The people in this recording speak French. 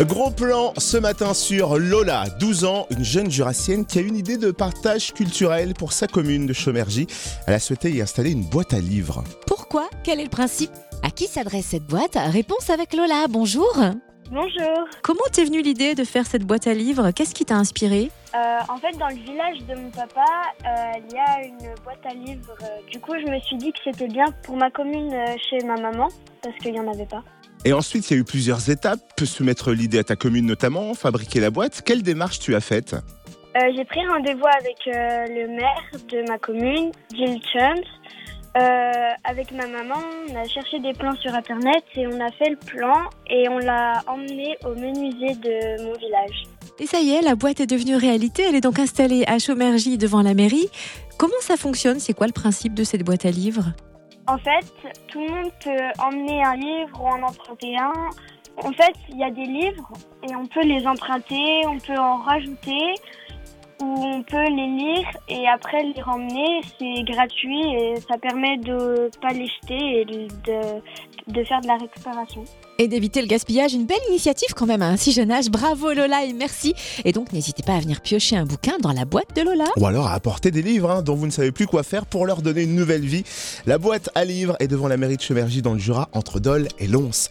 Gros plan ce matin sur Lola, 12 ans, une jeune jurassienne qui a une idée de partage culturel pour sa commune de Chaumergy. Elle a souhaité y installer une boîte à livres. Pourquoi? Quel est le principe? À qui s'adresse cette boîte? Réponse avec Lola, bonjour. Bonjour. Comment t'es venue l'idée de faire cette boîte à livres? Qu'est-ce qui t'a inspiré Euh, en fait, dans le village de mon papa, euh, il y a une boîte à livres. Euh, Du coup, je me suis dit que c'était bien pour ma commune euh, chez ma maman, parce qu'il n'y en avait pas. Et ensuite, il y a eu plusieurs étapes. Peut soumettre l'idée à ta commune notamment, fabriquer la boîte. Quelle démarche tu as faite? Euh, J'ai pris rendez-vous avec euh, le maire de ma commune, Jill Chums. Euh, avec ma maman, on a cherché des plans sur Internet et on a fait le plan et on l'a emmené au menuisier de mon village. Et ça y est, la boîte est devenue réalité. Elle est donc installée à Chaumergy devant la mairie. Comment ça fonctionne? C'est quoi le principe de cette boîte à livres? En fait, tout le monde peut emmener un livre ou en emprunter un. En fait, il y a des livres et on peut les emprunter, on peut en rajouter ou on peut les lire et après les ramener. C'est gratuit et ça permet de pas les jeter et de, de faire de la récupération. Et d'éviter le gaspillage, une belle initiative quand même à un si jeune âge. Bravo Lola et merci. Et donc n'hésitez pas à venir piocher un bouquin dans la boîte de Lola. Ou alors à apporter des livres hein, dont vous ne savez plus quoi faire pour leur donner une nouvelle vie. La boîte à livres est devant la mairie de Chaumergy dans le Jura, entre Dole et Lons.